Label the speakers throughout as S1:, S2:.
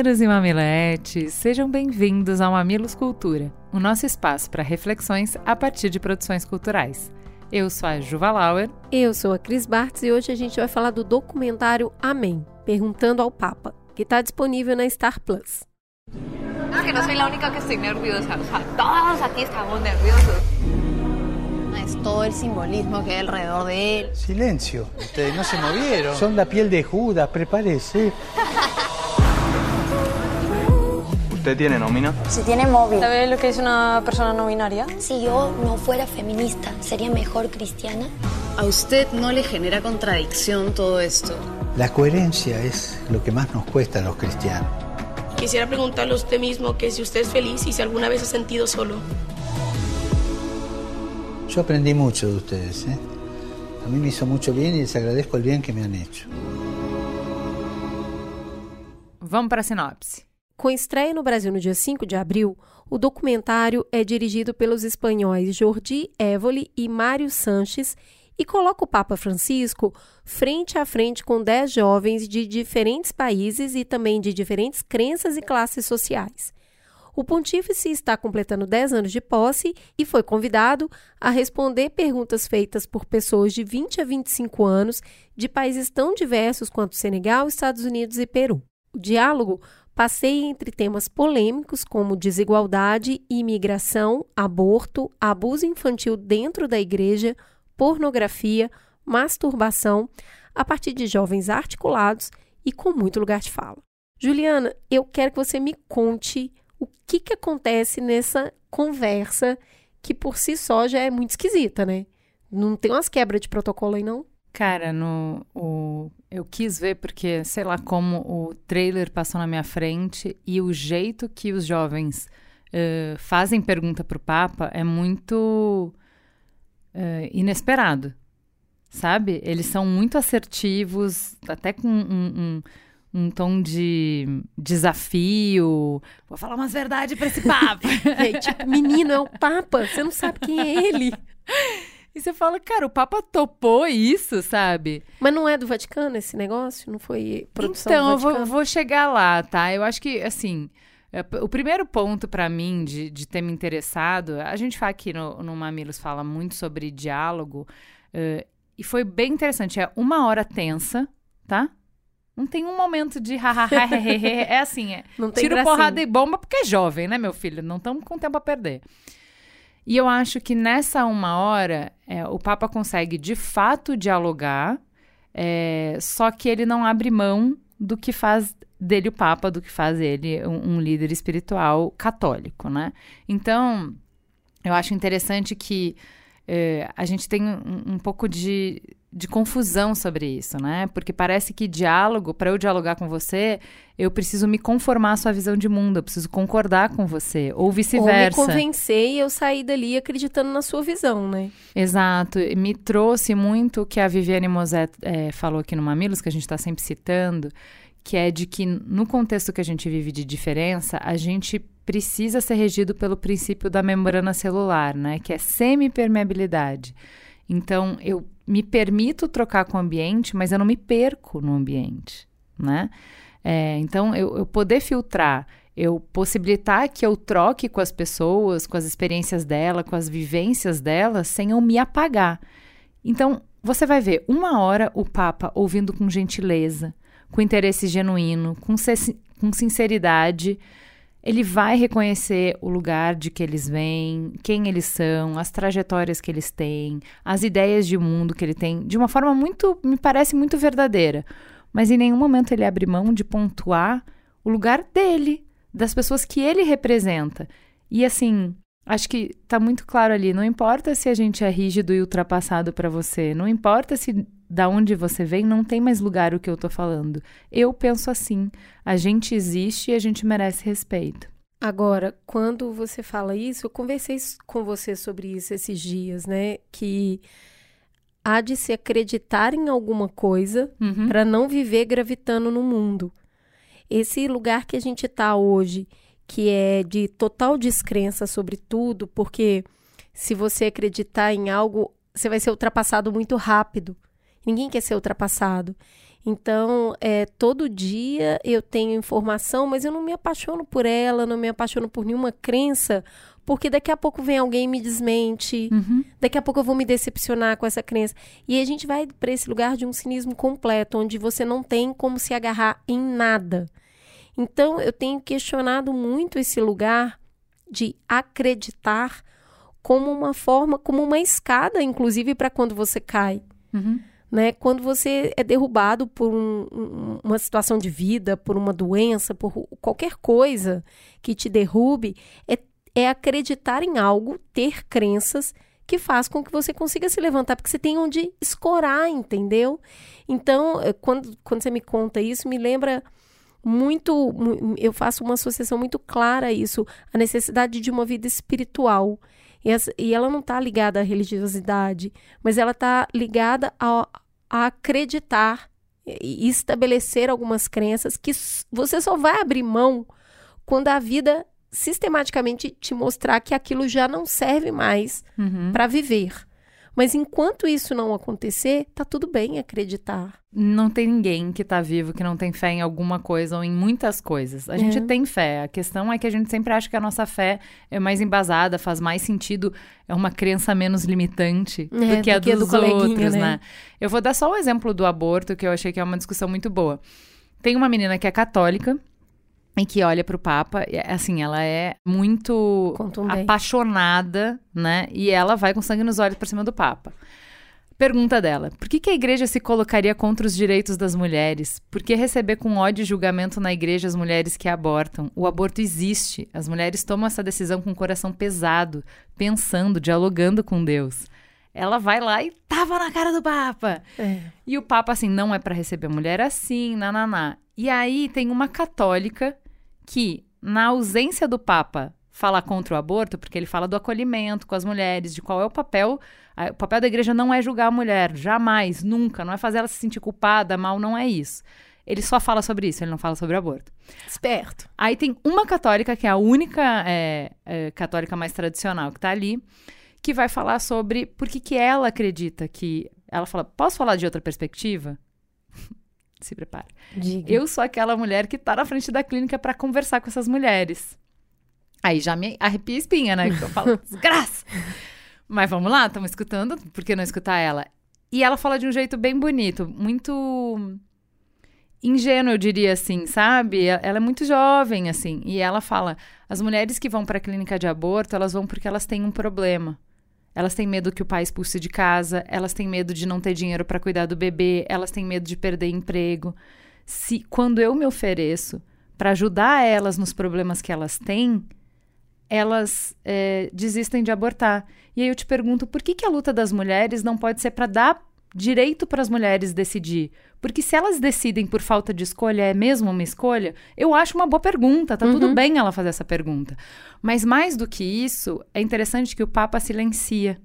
S1: Mamileiros e mamiletes, sejam bem-vindos ao Mamilos Cultura, o nosso espaço para reflexões a partir de produções culturais. Eu sou a Juva Lauer.
S2: Eu sou a Cris Bartz e hoje a gente vai falar do documentário Amém, Perguntando ao Papa, que está disponível na Star Plus.
S3: Ah, que não sou a única que estou nerviosa, o sea, todos aqui estamos nerviosos.
S4: Es todo el simbolismo que hay alrededor de él.
S5: Silencio, ustedes no se movieron. Son la piel de Judas, prepárese.
S6: ¿Usted tiene nómina?
S7: Si tiene móvil.
S8: ¿Sabe lo que es una persona no binaria?
S7: Si yo no fuera feminista, ¿sería mejor cristiana?
S9: ¿A usted no le genera contradicción todo esto?
S5: La coherencia es lo que más nos cuesta a los cristianos.
S10: Quisiera preguntarle a usted mismo que si usted es feliz y si alguna vez ha sentido solo.
S5: Yo aprendí mucho de ustedes. ¿eh? A mí me hizo mucho bien y les agradezco el bien que me han hecho.
S1: Vamos para a sinopse.
S2: Com estreia no Brasil no dia 5 de abril, o documentário é dirigido pelos espanhóis Jordi Évoli e Mário Sanches e coloca o Papa Francisco frente a frente com dez jovens de diferentes países e também de diferentes crenças e classes sociais. O pontífice está completando 10 anos de posse e foi convidado a responder perguntas feitas por pessoas de 20 a 25 anos de países tão diversos quanto Senegal, Estados Unidos e Peru. O diálogo passeia entre temas polêmicos como desigualdade, imigração, aborto, abuso infantil dentro da igreja, pornografia, masturbação, a partir de jovens articulados e com muito lugar de fala. Juliana, eu quero que você me conte o que, que acontece nessa conversa que por si só já é muito esquisita, né? Não tem umas quebras de protocolo aí, não?
S1: Cara, no, o, eu quis ver porque, sei lá, como o trailer passou na minha frente e o jeito que os jovens uh, fazem pergunta pro Papa é muito uh, inesperado, sabe? Eles são muito assertivos, até com um, um, um tom de desafio. Vou falar umas verdades para esse Papa.
S2: é, tipo, menino, é o Papa, você não sabe quem é ele.
S1: E você fala, cara, o Papa topou isso, sabe?
S2: Mas não é do Vaticano esse negócio? Não foi produção
S1: então,
S2: do
S1: Então,
S2: eu
S1: vou, vou, chegar lá, tá? Eu acho que, assim, é, o primeiro ponto para mim de, de ter me interessado, a gente fala aqui no, no Mamilos fala muito sobre diálogo, uh, e foi bem interessante. É uma hora tensa, tá? Não tem um momento de hahaha, é assim, é
S2: Não tem
S1: tiro,
S2: gracinha.
S1: porrada e bomba, porque é jovem, né, meu filho? Não estamos com tempo a perder. E eu acho que nessa uma hora, é, o Papa consegue de fato dialogar, é, só que ele não abre mão do que faz dele o Papa, do que faz ele um, um líder espiritual católico, né? Então, eu acho interessante que é, a gente tem um, um pouco de, de confusão sobre isso, né? Porque parece que diálogo, para eu dialogar com você, eu preciso me conformar à sua visão de mundo, eu preciso concordar com você, ou vice-versa.
S2: Ou me convencer e eu sair dali acreditando na sua visão, né?
S1: Exato. Me trouxe muito o que a Viviane Moset é, falou aqui no Mamilos, que a gente está sempre citando, que é de que no contexto que a gente vive de diferença, a gente precisa ser regido pelo princípio da membrana celular, né? Que é semi-permeabilidade. Então, eu me permito trocar com o ambiente, mas eu não me perco no ambiente, né? É, então, eu, eu, poder filtrar, eu possibilitar que eu troque com as pessoas, com as experiências dela, com as vivências dela, sem eu me apagar. Então, você vai ver uma hora o Papa ouvindo com gentileza, com interesse genuíno, com, com sinceridade, ele vai reconhecer o lugar de que eles vêm, quem eles são, as trajetórias que eles têm, as ideias de mundo que ele tem, de uma forma muito, me parece muito verdadeira. Mas em nenhum momento ele abre mão de pontuar o lugar dele, das pessoas que ele representa. E assim, acho que tá muito claro ali, não importa se a gente é rígido e ultrapassado para você, não importa se da onde você vem não tem mais lugar o que eu tô falando. Eu penso assim, a gente existe e a gente merece respeito.
S2: Agora, quando você fala isso, eu conversei com você sobre isso esses dias, né? Que há de se acreditar em alguma coisa
S1: Uhum.
S2: para não viver gravitando no mundo. Esse lugar que a gente está hoje, que é de total descrença sobre tudo, porque se você acreditar em algo, você vai ser ultrapassado muito rápido. Ninguém quer ser ultrapassado. Então, é, todo dia eu tenho informação, mas eu não me apaixono por ela, não me apaixono por nenhuma crença, porque daqui a pouco vem alguém e me desmente,
S1: Uhum.
S2: daqui a pouco eu vou me decepcionar com essa crença. E a gente vai para esse lugar de um cinismo completo, onde você não tem como se agarrar em nada. Então, eu tenho questionado muito esse lugar de acreditar como uma forma, como uma escada, inclusive, para quando você cai
S1: Uhum.
S2: Né? Quando você é derrubado por um- um- uma situação de vida, por uma doença, por qualquer coisa que te derrube, é, é acreditar em algo, ter crenças que faz com que você consiga se levantar, porque você tem onde escorar, entendeu? Então, eh, quando, quando você me conta isso, me lembra muito, mu- eu faço uma associação muito clara a isso, a necessidade de uma vida espiritual. E, essa- e ela não está ligada à religiosidade, mas ela está ligada a, a acreditar e estabelecer algumas crenças que você só vai abrir mão quando a vida sistematicamente te mostrar que aquilo já não serve mais
S1: Uhum.
S2: para viver. Mas enquanto isso não acontecer, tá tudo bem acreditar.
S1: Não tem ninguém que tá vivo que não tem fé em alguma coisa ou em muitas coisas. A gente
S2: É.
S1: tem fé. A questão é que a gente sempre acha que a nossa fé é mais embasada, faz mais sentido, é uma crença menos limitante
S2: É,
S1: do que a
S2: do que a do
S1: dos outros,
S2: né?
S1: né? Eu vou dar só o exemplo do aborto, que eu achei que é uma discussão muito boa. Tem uma menina que é católica e que olha pro Papa, e, assim, ela é muito apaixonada, né? E ela vai com sangue nos olhos pra cima do Papa. Pergunta dela: por que, que a igreja se colocaria contra os direitos das mulheres? Por que receber com ódio e julgamento na igreja as mulheres que abortam? O aborto existe. As mulheres tomam essa decisão com o coração pesado, pensando, dialogando com Deus. Ela vai lá e tava na cara do Papa.
S2: É.
S1: E o Papa, assim, não é para receber mulher assim, nananá. E aí tem uma católica que, na ausência do Papa falar contra o aborto, porque ele fala do acolhimento com as mulheres, de qual é o papel. O papel da igreja não é julgar a mulher, jamais, nunca. Não é fazer ela se sentir culpada, mal, não é isso. Ele só fala sobre isso, ele não fala sobre aborto.
S2: Esperto.
S1: Aí tem uma católica, que é a única é, é, católica mais tradicional que tá ali, que vai falar sobre por que, que ela acredita que. Ela fala: posso falar de outra perspectiva? Se prepara.
S2: Diga.
S1: Eu sou aquela mulher que tá na frente da clínica para conversar com essas mulheres. Aí já me arrepia a espinha, né? Que eu falo, desgraça! Mas vamos lá, estamos escutando, por que não escutar ela? E ela fala de um jeito bem bonito, muito ingênuo, eu diria assim, sabe? Ela é muito jovem, assim. E ela fala: as mulheres que vão para a clínica de aborto, elas vão porque elas têm um problema. Elas têm medo que o pai expulse de casa, elas têm medo de não ter dinheiro para cuidar do bebê, elas têm medo de perder emprego. Se quando eu me ofereço para ajudar elas nos problemas que elas têm, elas é, desistem de abortar. E aí eu te pergunto, por que, que a luta das mulheres não pode ser para dar direito para as mulheres decidir? Porque se elas decidem por falta de escolha, é mesmo uma escolha? Eu acho uma boa pergunta, tá tudo bem ela fazer essa pergunta. Mas mais do que isso, é interessante que o Papa silencia.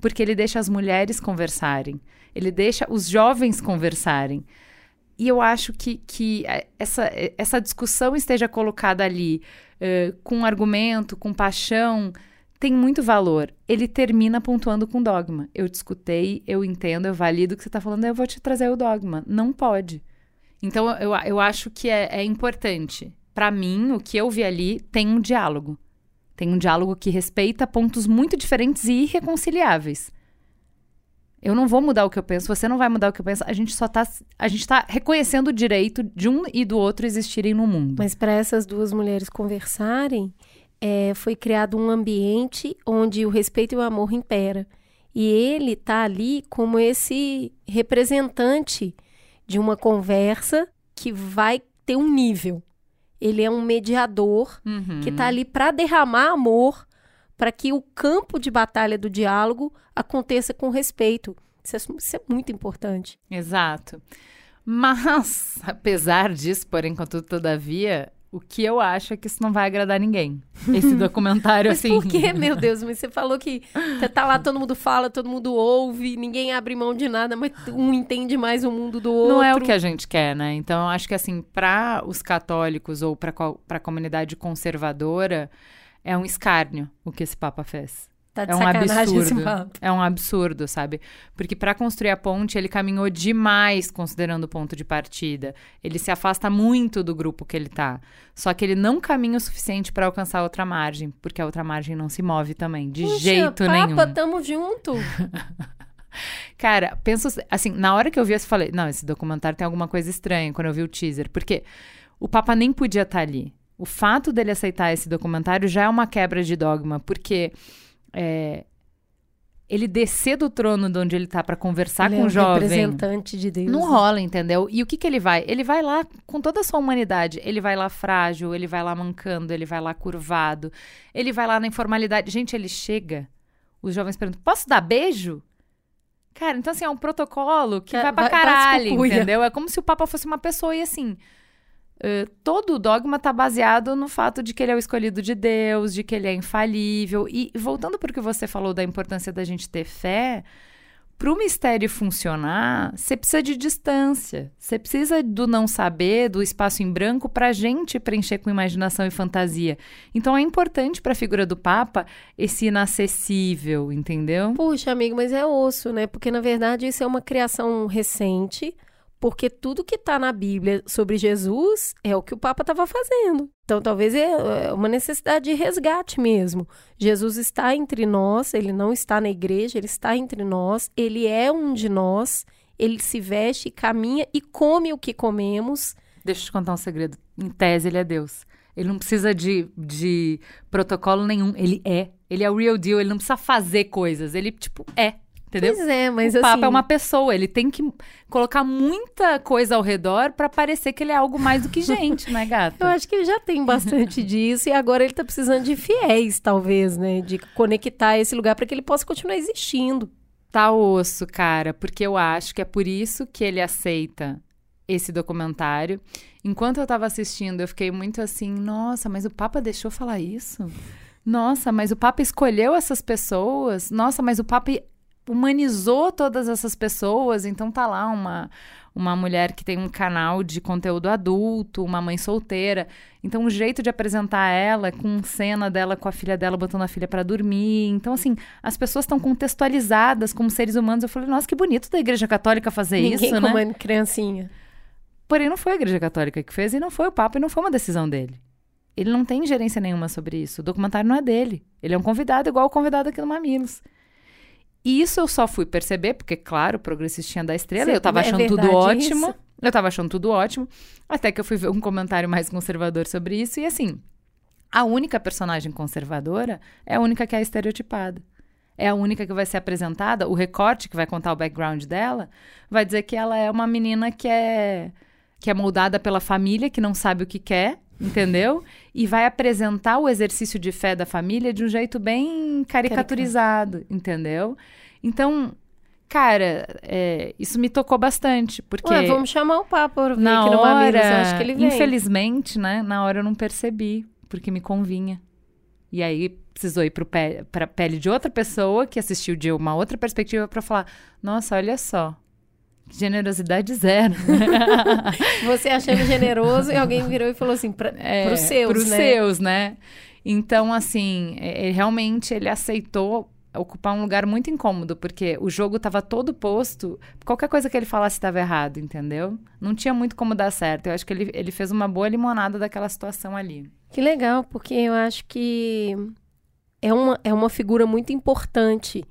S1: Porque ele deixa as mulheres conversarem, ele deixa os jovens conversarem. E eu acho que, que eh, essa, eh, essa discussão esteja colocada ali eh, com argumento, com paixão, tem muito valor. Ele termina pontuando com dogma. Eu te escutei, eu entendo, eu valido o que você está falando, eu vou te trazer o dogma. Não pode. Então, eu, eu acho que é, é importante. Para mim, o que eu vi ali tem um diálogo. Tem um diálogo que respeita pontos muito diferentes e irreconciliáveis. Eu não vou mudar o que eu penso, você não vai mudar o que eu penso. A gente só tá, a gente tá reconhecendo o direito de um e do outro existirem no mundo.
S2: Mas para essas duas mulheres conversarem, é, foi criado um ambiente onde o respeito e o amor impera. E ele tá ali como esse representante de uma conversa que vai ter um nível. Ele é um mediador
S1: Uhum.
S2: que tá ali para derramar amor, para que o campo de batalha do diálogo aconteça com respeito. Isso é, isso é muito importante.
S1: Exato. Mas, apesar disso, porém, contudo, todavia, O que eu acho é que isso não vai agradar ninguém. Esse documentário,
S2: Mas
S1: assim.
S2: por que, meu Deus? Mas você falou que você tá lá, todo mundo fala, todo mundo ouve, ninguém abre mão de nada, mas um entende mais o mundo do outro.
S1: Não é o que a gente quer, né? Então, eu acho que, assim, para os católicos ou para a comunidade conservadora, é um escárnio o que esse Papa fez.
S2: Tá de
S1: é um absurdo. É um absurdo, sabe? Porque para construir a ponte, ele caminhou demais considerando o ponto de partida. Ele se afasta muito do grupo que ele tá. Só que ele não caminha o suficiente para alcançar a outra margem, porque a outra margem não se move também, de
S2: Puxa,
S1: jeito
S2: Papa,
S1: nenhum.
S2: tamo junto.
S1: Cara, penso assim, na hora que eu vi eu falei, não, esse documentário tem alguma coisa estranha quando eu vi o teaser, porque o Papa nem podia estar ali. O fato dele aceitar esse documentário já é uma quebra de dogma, porque é, ele descer do trono de onde ele tá para conversar
S2: Ele
S1: com
S2: é
S1: o
S2: um
S1: jovem.
S2: representante de Deus.
S1: Não
S2: né?
S1: rola, entendeu? E o que que ele vai? Ele vai lá com toda a sua humanidade. Ele vai lá frágil, ele vai lá mancando, ele vai lá curvado, ele vai lá na informalidade. Gente, ele chega, os jovens perguntam: posso dar beijo? Cara, então assim, é um protocolo que
S2: É,
S1: vai pra
S2: vai-
S1: caralho, entendeu? É como se o Papa fosse uma pessoa e assim. Eh, todo o dogma tá baseado no fato de que ele é o escolhido de Deus, de que ele é infalível. E voltando para o que você falou da importância da gente ter fé, para o mistério funcionar, você precisa de distância. Você precisa do não saber, do espaço em branco, para a gente preencher com imaginação e fantasia. Então é importante para a figura do Papa esse inacessível, entendeu?
S2: Puxa, amigo, mas é osso, né? Porque na verdade isso é uma criação recente, porque tudo que tá na Bíblia sobre Jesus é o que o Papa estava fazendo. Então talvez é é uma necessidade de resgate mesmo. Jesus está entre nós, ele não está na igreja, ele está entre nós, ele é um de nós, ele se veste, caminha e come o que comemos.
S1: Deixa eu te contar um segredo. Em tese, ele é Deus. Ele não precisa de, de protocolo nenhum. Ele é. Ele é o real deal. Ele não precisa fazer coisas. Ele, tipo, é. Entendeu?
S2: Pois é, mas
S1: o Papa
S2: assim-
S1: é uma pessoa. Ele tem que colocar muita coisa ao redor pra parecer que ele é algo mais do que gente, né, gata?
S2: Eu acho que ele já tem bastante disso e agora ele tá precisando de fiéis, talvez, né? De conectar esse lugar para que ele possa continuar existindo.
S1: Tá osso, cara, porque eu acho que é por isso que ele aceita esse documentário. Enquanto eu tava assistindo, eu fiquei muito assim, nossa, mas o Papa deixou falar isso? Nossa, mas o Papa escolheu essas pessoas? Nossa, mas o Papa humanizou todas essas pessoas, então tá lá uma uma mulher que tem um canal de conteúdo adulto, uma mãe solteira. Então, o jeito de apresentar ela com cena dela com a filha dela botando a filha para dormir. Então, assim, as pessoas estão contextualizadas como seres humanos. Eu falei, nossa, que bonito da Igreja Católica fazer
S2: Ninguém
S1: isso, né?
S2: comendo criancinha.
S1: Porém, não foi a Igreja Católica que fez e não foi o Papa e não foi uma decisão dele. Ele não tem ingerência nenhuma sobre isso. O documentário não é dele. Ele é um convidado igual o convidado aqui no Mamilos. E isso eu só fui perceber, porque, claro, o progressistinha da estrela, eu tava
S2: é
S1: achando tudo
S2: verdade
S1: ótimo.
S2: isso?
S1: Eu tava achando tudo ótimo. Até que eu fui ver um comentário mais conservador sobre isso. E assim, a única personagem conservadora é a única que é estereotipada. É a única que vai ser apresentada. O recorte que vai contar o background dela vai dizer que ela é uma menina que é que é moldada pela família, que não sabe o que quer, entendeu? E vai apresentar o exercício de fé da família de um jeito bem caricaturizado, entendeu? Então, cara, é, isso me tocou bastante, porque
S2: Ué, vamos chamar o vir
S1: na
S2: aqui
S1: hora,
S2: Mamilos, acho que ele vem.
S1: infelizmente, né, na hora eu não percebi, porque me convinha. E aí precisou ir para a pele de outra pessoa que assistiu de uma outra perspectiva para falar: nossa, olha só, generosidade zero.
S2: Você achando generoso e alguém virou e falou assim, pra,
S1: É,
S2: pros seus,
S1: pros
S2: né?
S1: seus, né? Então, assim, é- é- realmente ele aceitou ocupar um lugar muito incômodo, porque o jogo estava todo posto, qualquer coisa que ele falasse estava errado, entendeu? Não tinha muito como dar certo. Eu acho que ele, ele fez uma boa limonada daquela situação ali.
S2: Que legal, porque eu acho que é uma, é uma figura muito importante.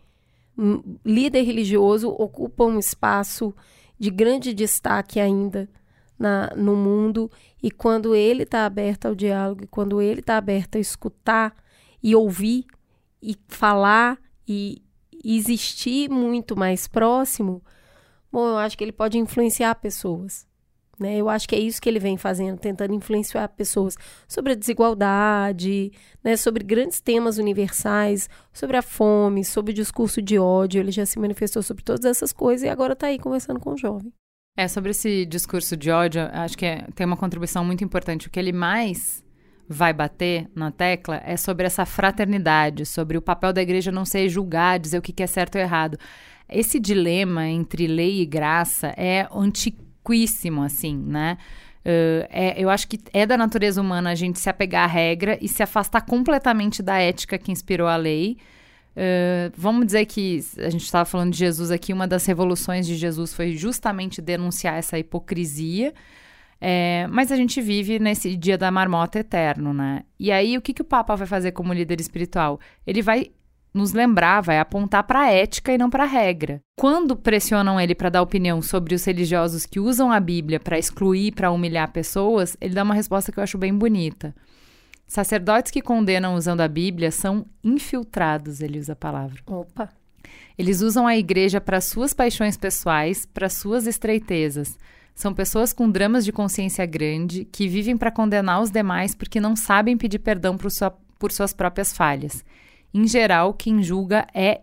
S2: Líder religioso ocupa um espaço de grande destaque ainda na, no mundo. E quando ele está aberto ao diálogo, e quando ele está aberto a escutar e ouvir e falar e existir muito mais próximo, bom, eu acho que ele pode influenciar pessoas. Né? Eu acho que é isso que ele vem fazendo, tentando influenciar pessoas sobre a desigualdade, né? sobre grandes temas universais, sobre a fome, sobre o discurso de ódio. Ele já se manifestou sobre todas essas coisas e agora está aí conversando com o jovem.
S1: É, sobre esse discurso de ódio, acho que é, tem uma contribuição muito importante. O que ele mais vai bater na tecla é sobre essa fraternidade, sobre o papel da igreja não ser julgar, dizer o que é certo ou errado. Esse dilema entre lei e graça é antiquíssimo, assim, né? Uh, é, eu acho que é da natureza humana a gente se apegar à regra e se afastar completamente da ética que inspirou a lei. Uh, vamos dizer que a gente estava falando de Jesus aqui, uma das revoluções de Jesus foi justamente denunciar essa hipocrisia. É, mas a gente vive nesse dia da marmota eterno, né? E aí, o que, que o Papa vai fazer como líder espiritual? Ele vai nos lembrar, vai apontar para a ética e não para a regra. Quando pressionam ele para dar opinião sobre os religiosos que usam a Bíblia para excluir, para humilhar pessoas, ele dá uma resposta que eu acho bem bonita. Sacerdotes que condenam usando a Bíblia são infiltrados, ele usa a palavra.
S2: Opa.
S1: Eles usam a igreja para suas paixões pessoais, para suas estreitezas. São pessoas com dramas de consciência grande que vivem para condenar os demais porque não sabem pedir perdão por, sua, por suas próprias falhas. Em geral, quem julga é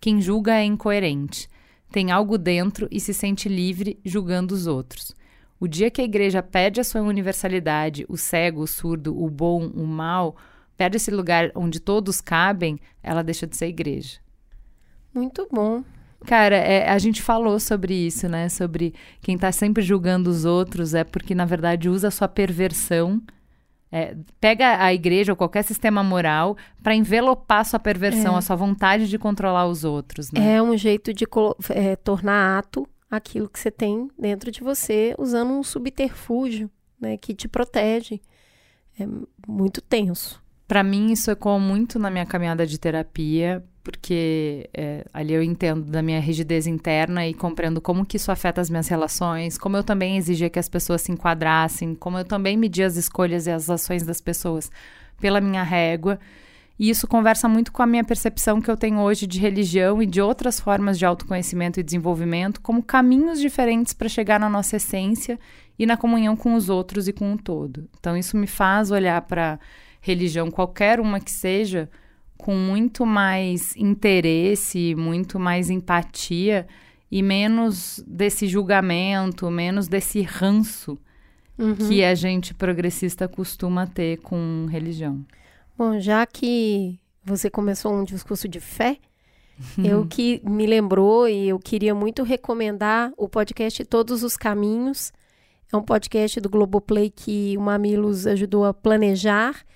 S1: quem julga é incoerente. Tem algo dentro e se sente livre julgando os outros. O dia que a igreja perde a sua universalidade, o cego, o surdo, o bom, o mal, perde esse lugar onde todos cabem, ela deixa de ser igreja.
S2: Muito bom.
S1: Cara, é, a gente falou sobre isso, né? Sobre quem tá sempre julgando os outros é porque, na verdade, usa a sua perversão. É, pega a igreja ou qualquer sistema moral para envelopar sua perversão, é. a sua vontade de controlar os outros. Né?
S2: É um jeito de é, tornar ato aquilo que você tem dentro de você usando um subterfúgio, né, que te protege. É muito tenso.
S1: Para mim, isso ecoou muito na minha caminhada de terapia, porque é, ali eu entendo da minha rigidez interna e compreendo como que isso afeta as minhas relações, como eu também exigia que as pessoas se enquadrassem, como eu também media as escolhas e as ações das pessoas pela minha régua. E isso conversa muito com a minha percepção que eu tenho hoje de religião e de outras formas de autoconhecimento e desenvolvimento como caminhos diferentes para chegar na nossa essência e na comunhão com os outros e com o todo. Então, isso me faz olhar para religião, qualquer uma que seja, com muito mais interesse, muito mais empatia e menos desse julgamento, menos desse ranço uhum. que a gente progressista costuma ter com religião.
S2: Bom, já que você começou um discurso de fé, eu que me lembrou e eu queria muito recomendar o podcast Todos os Caminhos. É um podcast do Globoplay que o Mamilos ajudou a planejar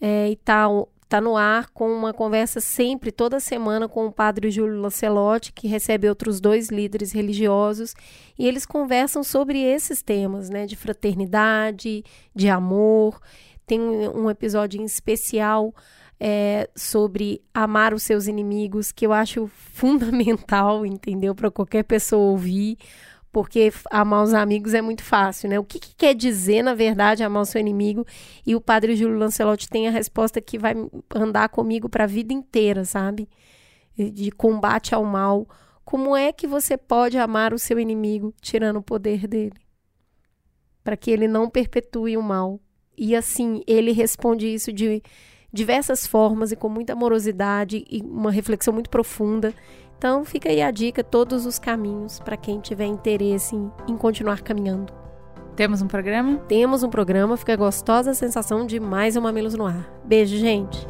S2: é, e tá, tá no ar com uma conversa sempre, toda semana, com o padre Júlio Lancelotti, que recebe outros dois líderes religiosos, e eles conversam sobre esses temas, né, de fraternidade, de amor. Tem um episódio especial é, sobre amar os seus inimigos, que eu acho fundamental, entendeu? Para qualquer pessoa ouvir, porque amar os amigos é muito fácil, né? O que, que, quer dizer, na verdade, amar o seu inimigo? E o padre Júlio Lancelotti tem a resposta que vai andar comigo para a vida inteira, sabe? De combate ao mal. Como é que você pode amar o seu inimigo tirando o poder dele? Para que ele não perpetue o mal. E assim, ele responde isso de diversas formas e com muita amorosidade e uma reflexão muito profunda. Então, fica aí a dica, todos os caminhos para quem tiver interesse em, em continuar caminhando.
S1: Temos um programa?
S2: Temos um programa, fica gostosa a sensação de mais um Mamilos no Ar. Beijo, gente!